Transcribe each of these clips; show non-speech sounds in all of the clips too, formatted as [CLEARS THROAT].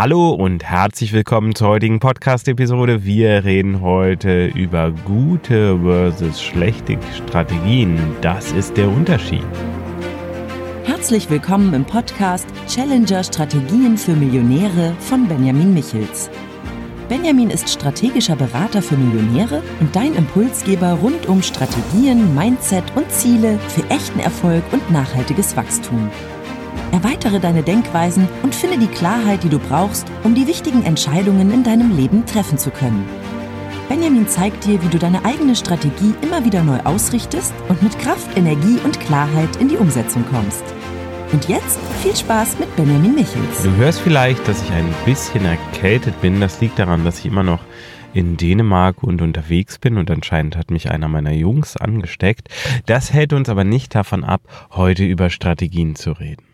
Hallo und herzlich willkommen zur heutigen Podcast-Episode. Wir reden heute über gute versus schlechte Strategien. Das ist der Unterschied. Herzlich willkommen im Podcast Challenger Strategien für Millionäre von Benjamin Michels. Benjamin ist strategischer Berater für Millionäre und dein Impulsgeber rund um Strategien, Mindset und Ziele für echten Erfolg und nachhaltiges Wachstum. Erweitere deine Denkweisen und finde die Klarheit, die du brauchst, um die wichtigen Entscheidungen in deinem Leben treffen zu können. Benjamin zeigt dir, wie du deine eigene Strategie immer wieder neu ausrichtest und mit Kraft, Energie und Klarheit in die Umsetzung kommst. Und jetzt viel Spaß mit Benjamin Michels. Du hörst vielleicht, dass ich ein bisschen erkältet bin. Das liegt daran, dass ich immer noch in Dänemark und unterwegs bin und anscheinend hat mich einer meiner Jungs angesteckt. Das hält uns aber nicht davon ab, heute über Strategien zu reden.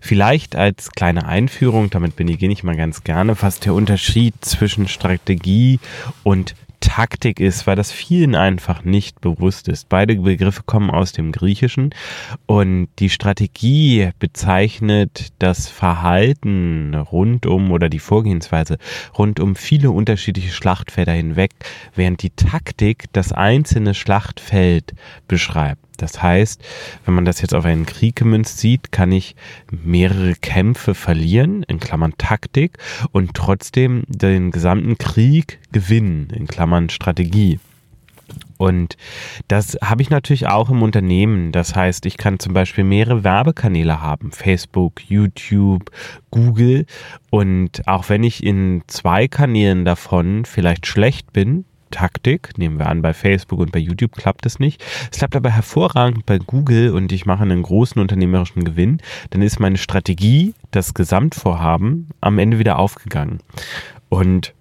Vielleicht als kleine Einführung, damit beginne ich mal ganz gerne, was der Unterschied zwischen Strategie und Taktik ist, weil das vielen einfach nicht bewusst ist. Beide Begriffe kommen aus dem Griechischen und die Strategie bezeichnet das Verhalten rund um oder die Vorgehensweise rund um viele unterschiedliche Schlachtfelder hinweg, während die Taktik das einzelne Schlachtfeld beschreibt. Das heißt, wenn man das jetzt auf einen Krieg gemünzt sieht, kann ich mehrere Kämpfe verlieren, in Klammern Taktik, und trotzdem den gesamten Krieg gewinnen, in Klammern Strategie. Und das habe ich natürlich auch im Unternehmen. Das heißt, ich kann zum Beispiel mehrere Werbekanäle haben. Facebook, YouTube, Google. Und auch wenn ich in zwei Kanälen davon vielleicht schlecht bin, Taktik. Nehmen wir an, bei Facebook und bei YouTube klappt es nicht. Es klappt aber hervorragend bei Google und ich mache einen großen unternehmerischen Gewinn. Dann ist meine Strategie, das Gesamtvorhaben, am Ende wieder aufgegangen. Und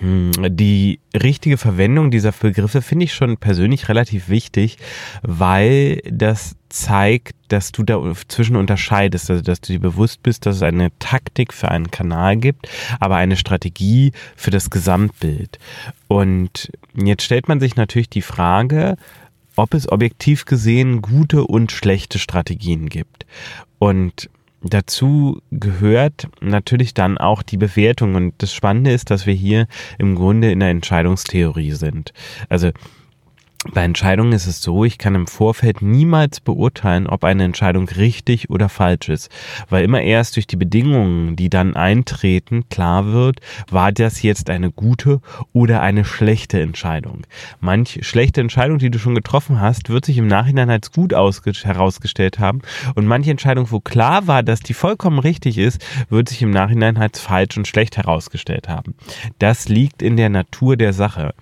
die richtige Verwendung dieser Begriffe finde ich schon persönlich relativ wichtig, weil das zeigt, dass du dazwischen unterscheidest, also dass du dir bewusst bist, dass es eine Taktik für einen Kanal gibt, aber eine Strategie für das Gesamtbild. Und jetzt stellt man sich natürlich die Frage, ob es objektiv gesehen gute und schlechte Strategien gibt. Und Dazu gehört natürlich dann auch die Bewertung. Und das Spannende ist, dass wir hier im Grunde in der Entscheidungstheorie sind. Also bei Entscheidungen ist es so, ich kann im Vorfeld niemals beurteilen, ob eine Entscheidung richtig oder falsch ist, weil immer erst durch die Bedingungen, die dann eintreten, klar wird, war das jetzt eine gute oder eine schlechte Entscheidung. Manch schlechte Entscheidung, die du schon getroffen hast, wird sich im Nachhinein als gut herausgestellt haben und manche Entscheidung, wo klar war, dass die vollkommen richtig ist, wird sich im Nachhinein als falsch und schlecht herausgestellt haben. Das liegt in der Natur der Sache.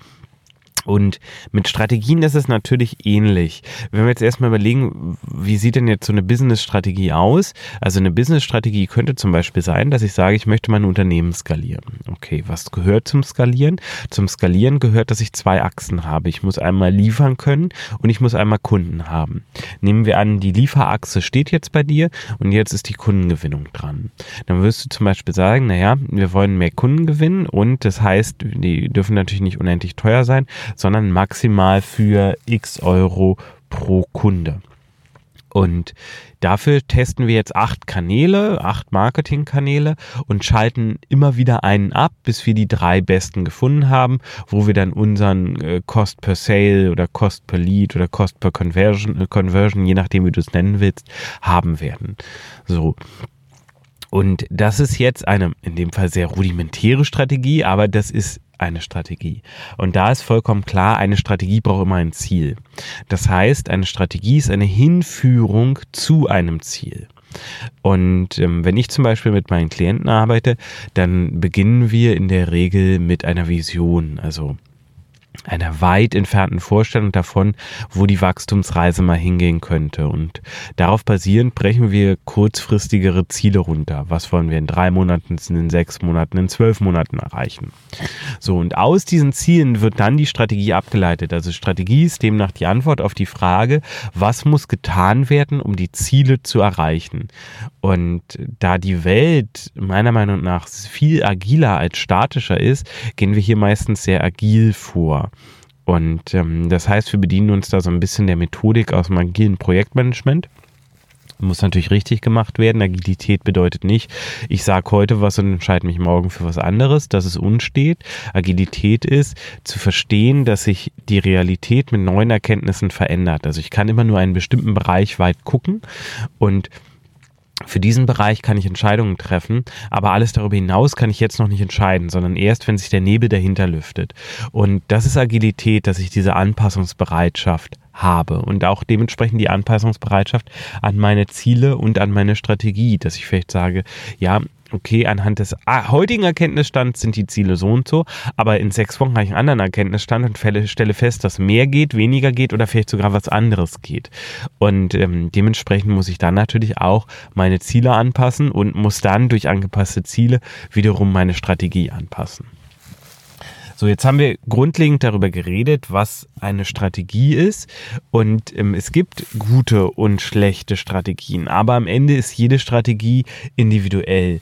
Und mit Strategien ist es natürlich ähnlich. Wenn wir jetzt erstmal überlegen, wie sieht denn jetzt so eine Business-Strategie aus? Also eine Business-Strategie könnte zum Beispiel sein, dass ich sage, ich möchte mein Unternehmen skalieren. Okay, was gehört zum Skalieren? Zum Skalieren gehört, dass ich zwei Achsen habe. Ich muss einmal liefern können und ich muss einmal Kunden haben. Nehmen wir an, die Lieferachse steht jetzt bei dir und jetzt ist die Kundengewinnung dran. Dann wirst du zum Beispiel sagen, naja, wir wollen mehr Kunden gewinnen und das heißt, die dürfen natürlich nicht unendlich teuer sein, sondern maximal für x Euro pro Kunde. Und dafür testen wir jetzt acht Kanäle, acht Marketingkanäle und schalten immer wieder einen ab, bis wir die drei besten gefunden haben, wo wir dann unseren äh, Cost per Sale oder Cost per Lead oder Cost per Conversion, äh, Conversion, je nachdem wie du es nennen willst, haben werden. So. Und das ist jetzt eine, in dem Fall sehr rudimentäre Strategie, aber das ist eine Strategie. Und da ist vollkommen klar, eine Strategie braucht immer ein Ziel. Das heißt, eine Strategie ist eine Hinführung zu einem Ziel. Und ähm, wenn ich zum Beispiel mit meinen Klienten arbeite, dann beginnen wir in der Regel mit einer Vision. Also einer weit entfernten Vorstellung davon, wo die Wachstumsreise mal hingehen könnte. Und darauf basierend brechen wir kurzfristigere Ziele runter. Was wollen wir in drei Monaten, in sechs Monaten, in zwölf Monaten erreichen? So, und aus diesen Zielen wird dann die Strategie abgeleitet. Also Strategie ist demnach die Antwort auf die Frage, was muss getan werden, um die Ziele zu erreichen? Und da die Welt meiner Meinung nach viel agiler als statischer ist, gehen wir hier meistens sehr agil vor. Und ähm, das heißt, wir bedienen uns da so ein bisschen der Methodik aus dem agilen Projektmanagement muss natürlich richtig gemacht werden. Agilität bedeutet nicht, ich sage heute was und entscheide mich morgen für was anderes, dass es unstet. Agilität ist zu verstehen, dass sich die Realität mit neuen Erkenntnissen verändert. Also ich kann immer nur einen bestimmten Bereich weit gucken und für diesen Bereich kann ich Entscheidungen treffen, aber alles darüber hinaus kann ich jetzt noch nicht entscheiden, sondern erst, wenn sich der Nebel dahinter lüftet. Und das ist Agilität, dass ich diese Anpassungsbereitschaft habe und auch dementsprechend die Anpassungsbereitschaft an meine Ziele und an meine Strategie, dass ich vielleicht sage, ja, okay, anhand des ah, heutigen Erkenntnisstands sind die Ziele so und so, aber in sechs Wochen habe ich einen anderen Erkenntnisstand und stelle fest, dass mehr geht, weniger geht oder vielleicht sogar was anderes geht. Und ähm, dementsprechend muss ich dann natürlich auch meine Ziele anpassen und muss dann durch angepasste Ziele wiederum meine Strategie anpassen. So, jetzt haben wir grundlegend darüber geredet, was eine Strategie ist. Und ähm, es gibt gute und schlechte Strategien. Aber am Ende ist jede Strategie individuell.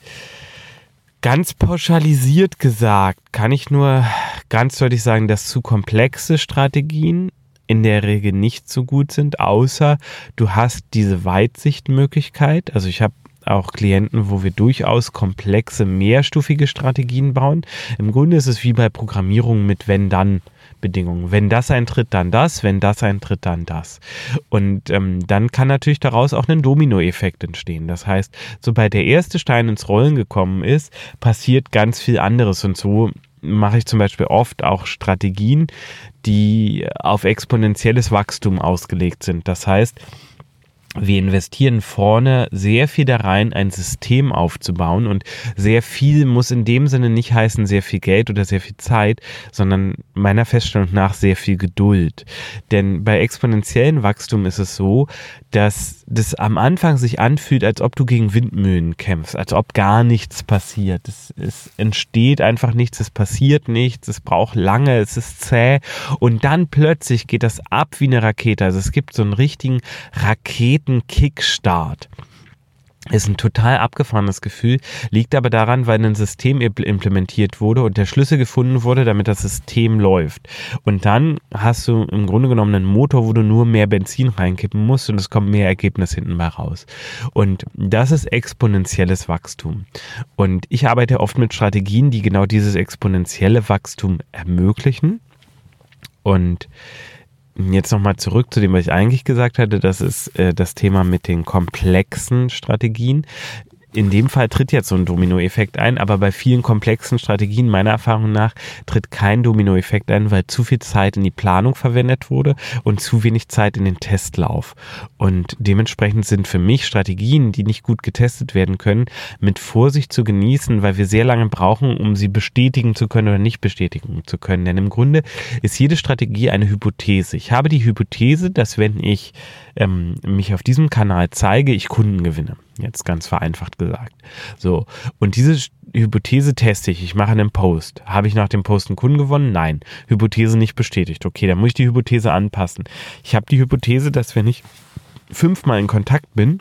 Ganz pauschalisiert gesagt kann ich nur ganz deutlich sagen, dass zu komplexe Strategien in der Regel nicht so gut sind, außer du hast diese Weitsichtmöglichkeit. Also ich habe auch Klienten, wo wir durchaus komplexe, mehrstufige Strategien bauen. Im Grunde ist es wie bei Programmierung mit wenn-dann. Bedingungen. Wenn das eintritt, dann das, wenn das eintritt, dann das. Und ähm, dann kann natürlich daraus auch ein Dominoeffekt entstehen. Das heißt, sobald der erste Stein ins Rollen gekommen ist, passiert ganz viel anderes. Und so mache ich zum Beispiel oft auch Strategien, die auf exponentielles Wachstum ausgelegt sind. Das heißt, wir investieren vorne sehr viel da rein, ein System aufzubauen und sehr viel muss in dem Sinne nicht heißen sehr viel Geld oder sehr viel Zeit, sondern meiner Feststellung nach sehr viel Geduld. Denn bei exponentiellen Wachstum ist es so, dass das am Anfang sich anfühlt, als ob du gegen Windmühlen kämpfst, als ob gar nichts passiert. Es, es entsteht einfach nichts, es passiert nichts, es braucht lange, es ist zäh und dann plötzlich geht das ab wie eine Rakete. Also es gibt so einen richtigen Raketen Raketen-Kickstart. Ist ein total abgefahrenes Gefühl, liegt aber daran, weil ein System implementiert wurde und der Schlüssel gefunden wurde, damit das System läuft. Und dann hast du im Grunde genommen einen Motor, wo du nur mehr Benzin reinkippen musst und es kommt mehr Ergebnis hinten mal raus. Und das ist exponentielles Wachstum. Und ich arbeite oft mit Strategien, die genau dieses exponentielle Wachstum ermöglichen. Und Jetzt nochmal zurück zu dem, was ich eigentlich gesagt hatte. Das ist äh, das Thema mit den komplexen Strategien in dem Fall tritt jetzt so ein Dominoeffekt ein, aber bei vielen komplexen Strategien meiner Erfahrung nach tritt kein Dominoeffekt ein, weil zu viel Zeit in die Planung verwendet wurde und zu wenig Zeit in den Testlauf. Und dementsprechend sind für mich Strategien, die nicht gut getestet werden können, mit Vorsicht zu genießen, weil wir sehr lange brauchen, um sie bestätigen zu können oder nicht bestätigen zu können. Denn im Grunde ist jede Strategie eine Hypothese. Ich habe die Hypothese, dass wenn ich ähm, mich auf diesem Kanal zeige, ich Kunden gewinne. Jetzt ganz vereinfacht gesagt. So. Und diese Hypothese teste ich. Ich mache einen Post. Habe ich nach dem Post einen Kunden gewonnen? Nein. Hypothese nicht bestätigt. Okay, dann muss ich die Hypothese anpassen. Ich habe die Hypothese, dass wenn ich fünfmal in Kontakt bin,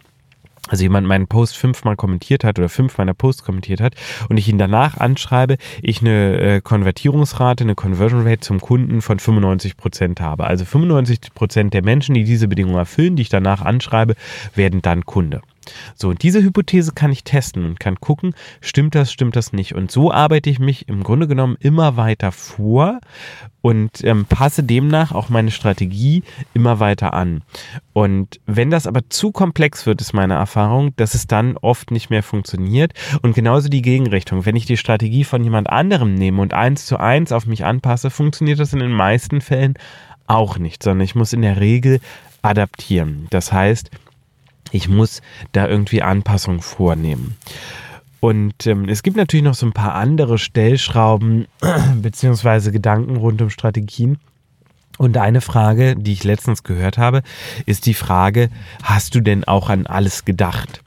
also jemand meinen Post fünfmal kommentiert hat oder fünf meiner Posts kommentiert hat und ich ihn danach anschreibe, ich eine äh, Konvertierungsrate, eine Conversion Rate zum Kunden von 95 Prozent habe. Also 95 Prozent der Menschen, die diese Bedingungen erfüllen, die ich danach anschreibe, werden dann Kunde. So, diese Hypothese kann ich testen und kann gucken, stimmt das, stimmt das nicht. Und so arbeite ich mich im Grunde genommen immer weiter vor und ähm, passe demnach auch meine Strategie immer weiter an. Und wenn das aber zu komplex wird, ist meine Erfahrung, dass es dann oft nicht mehr funktioniert. Und genauso die Gegenrichtung. Wenn ich die Strategie von jemand anderem nehme und eins zu eins auf mich anpasse, funktioniert das in den meisten Fällen auch nicht, sondern ich muss in der Regel adaptieren. Das heißt, ich muss da irgendwie Anpassungen vornehmen. Und ähm, es gibt natürlich noch so ein paar andere Stellschrauben [CLEARS THROAT] beziehungsweise Gedanken rund um Strategien. Und eine Frage, die ich letztens gehört habe, ist die Frage, hast du denn auch an alles gedacht?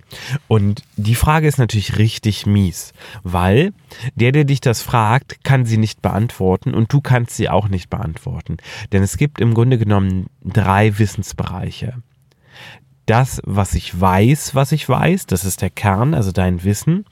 Und die Frage ist natürlich richtig mies, weil der, der dich das fragt, kann sie nicht beantworten und du kannst sie auch nicht beantworten. Denn es gibt im Grunde genommen drei Wissensbereiche das, was ich weiß, was ich weiß, das ist der Kern, also dein Wissen,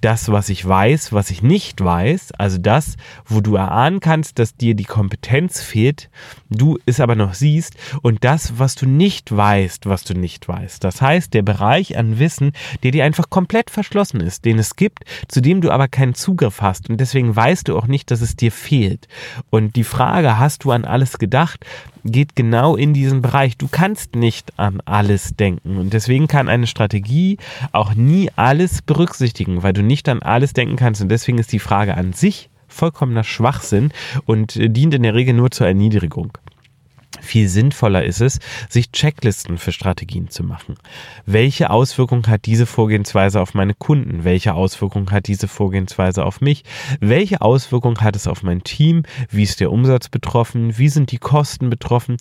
das, was ich weiß, was ich nicht weiß, also das, wo du erahnen kannst, dass dir die Kompetenz fehlt, du es aber noch siehst, und das, was du nicht weißt, was du nicht weißt. Das heißt, der Bereich an Wissen, der dir einfach komplett verschlossen ist, den es gibt, zu dem du aber keinen Zugriff hast und deswegen weißt du auch nicht, dass es dir fehlt. Und die Frage, hast du an alles gedacht, geht genau in diesen Bereich. Du kannst nicht an alles denken. Und deswegen kann eine Strategie auch nie alles berücksichtigen, weil du nicht an alles denken kannst. Und deswegen ist die Frage an sich vollkommener Schwachsinn und dient in der Regel nur zur Erniedrigung. Viel sinnvoller ist es, sich Checklisten für Strategien zu machen. Welche Auswirkung hat diese Vorgehensweise auf meine Kunden? Welche Auswirkung hat diese Vorgehensweise auf mich? Welche Auswirkung hat es auf mein Team? Wie ist der Umsatz betroffen? Wie sind die Kosten betroffen?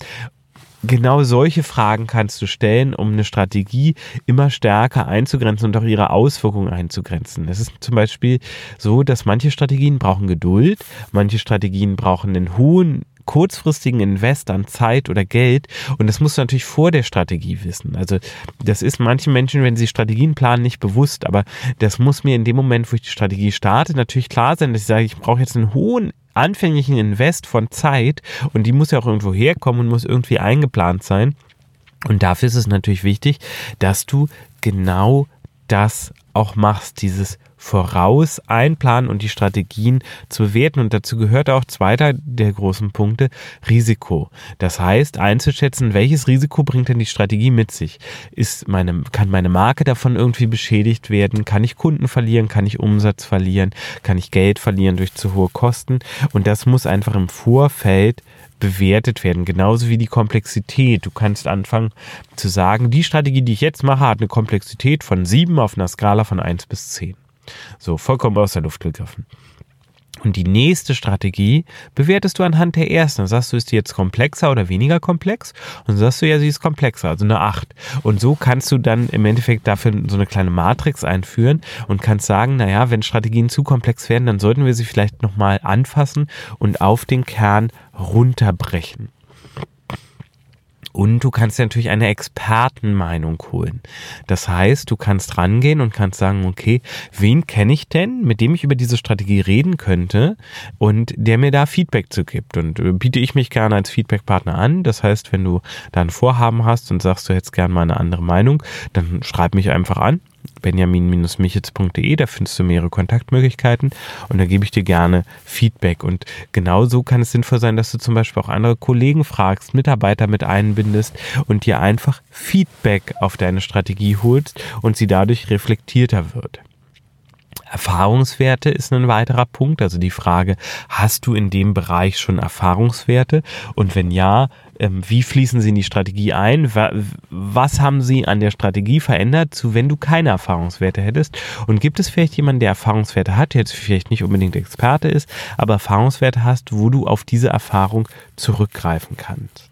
Genau solche Fragen kannst du stellen, um eine Strategie immer stärker einzugrenzen und auch ihre Auswirkungen einzugrenzen. Es ist zum Beispiel so, dass manche Strategien brauchen Geduld, manche Strategien brauchen einen hohen kurzfristigen Invest an Zeit oder Geld und das musst du natürlich vor der Strategie wissen. Also das ist manchen Menschen, wenn sie Strategien planen, nicht bewusst, aber das muss mir in dem Moment, wo ich die Strategie starte, natürlich klar sein, dass ich sage, ich brauche jetzt einen hohen anfänglichen Invest von Zeit und die muss ja auch irgendwo herkommen und muss irgendwie eingeplant sein. Und dafür ist es natürlich wichtig, dass du genau das auch machst, dieses voraus einplanen und die Strategien zu bewerten. Und dazu gehört auch zweiter der großen Punkte, Risiko. Das heißt, einzuschätzen, welches Risiko bringt denn die Strategie mit sich? Ist meine, kann meine Marke davon irgendwie beschädigt werden? Kann ich Kunden verlieren? Kann ich Umsatz verlieren? Kann ich Geld verlieren durch zu hohe Kosten? Und das muss einfach im Vorfeld bewertet werden, genauso wie die Komplexität. Du kannst anfangen zu sagen, die Strategie, die ich jetzt mache, hat eine Komplexität von 7 auf einer Skala von 1 bis 10. So, vollkommen aus der Luft gegriffen. Und die nächste Strategie bewertest du anhand der ersten. Dann sagst du, ist die jetzt komplexer oder weniger komplex? Und dann sagst du, ja, sie ist komplexer, also eine 8. Und so kannst du dann im Endeffekt dafür so eine kleine Matrix einführen und kannst sagen, naja, wenn Strategien zu komplex werden, dann sollten wir sie vielleicht nochmal anfassen und auf den Kern runterbrechen. Und du kannst dir natürlich eine Expertenmeinung holen. Das heißt, du kannst rangehen und kannst sagen, okay, wen kenne ich denn, mit dem ich über diese Strategie reden könnte und der mir da Feedback zu gibt. Und äh, biete ich mich gerne als Feedbackpartner an. Das heißt, wenn du da ein Vorhaben hast und sagst, du hättest gerne mal eine andere Meinung, dann schreib mich einfach an benjamin-michitz.de, da findest du mehrere Kontaktmöglichkeiten und da gebe ich dir gerne Feedback. Und genauso kann es sinnvoll sein, dass du zum Beispiel auch andere Kollegen fragst, Mitarbeiter mit einbindest und dir einfach Feedback auf deine Strategie holst und sie dadurch reflektierter wird. Erfahrungswerte ist ein weiterer Punkt. Also die Frage, hast du in dem Bereich schon Erfahrungswerte? Und wenn ja, ähm, wie fließen sie in die Strategie ein? Was haben sie an der Strategie verändert, zu wenn du keine Erfahrungswerte hättest? Und gibt es vielleicht jemanden, der Erfahrungswerte hat, der jetzt vielleicht nicht unbedingt Experte ist, aber Erfahrungswerte hast, wo du auf diese Erfahrung zurückgreifen kannst?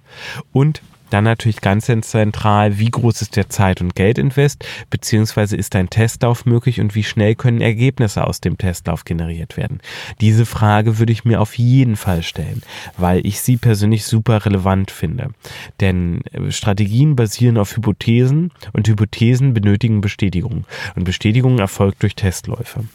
Und dann natürlich ganz zentral, wie groß ist der Zeit- und Geldinvest, beziehungsweise ist ein Testlauf möglich und wie schnell können Ergebnisse aus dem Testlauf generiert werden. Diese Frage würde ich mir auf jeden Fall stellen, weil ich sie persönlich super relevant finde. Denn äh, Strategien basieren auf Hypothesen und Hypothesen benötigen Bestätigung. Und Bestätigung erfolgt durch Testläufe.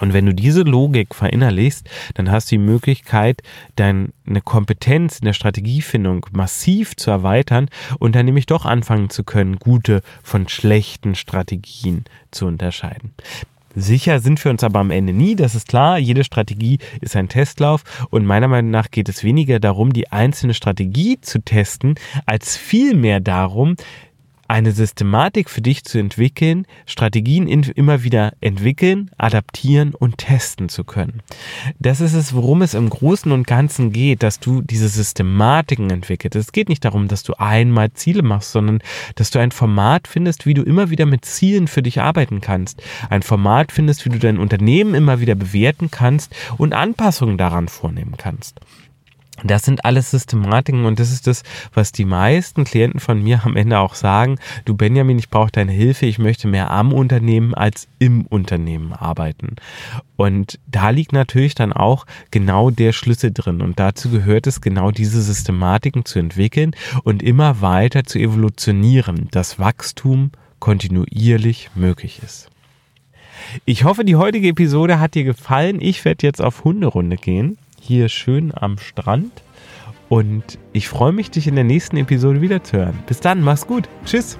Und wenn du diese Logik verinnerlichst, dann hast du die Möglichkeit, deine Kompetenz in der Strategiefindung massiv zu erweitern und dann nämlich doch anfangen zu können, gute von schlechten Strategien zu unterscheiden. Sicher sind wir uns aber am Ende nie, das ist klar. Jede Strategie ist ein Testlauf und meiner Meinung nach geht es weniger darum, die einzelne Strategie zu testen, als vielmehr darum, eine Systematik für dich zu entwickeln, Strategien immer wieder entwickeln, adaptieren und testen zu können. Das ist es, worum es im Großen und Ganzen geht, dass du diese Systematiken entwickelst. Es geht nicht darum, dass du einmal Ziele machst, sondern dass du ein Format findest, wie du immer wieder mit Zielen für dich arbeiten kannst. Ein Format findest, wie du dein Unternehmen immer wieder bewerten kannst und Anpassungen daran vornehmen kannst. Das sind alles Systematiken und das ist das, was die meisten Klienten von mir am Ende auch sagen. Du Benjamin, ich brauche deine Hilfe, ich möchte mehr am Unternehmen als im Unternehmen arbeiten. Und da liegt natürlich dann auch genau der Schlüssel drin. Und dazu gehört es genau diese Systematiken zu entwickeln und immer weiter zu evolutionieren, dass Wachstum kontinuierlich möglich ist. Ich hoffe, die heutige Episode hat dir gefallen. Ich werde jetzt auf Hunderunde gehen hier schön am Strand. Und ich freue mich, dich in der nächsten Episode wieder zu hören. Bis dann, mach's gut. Tschüss.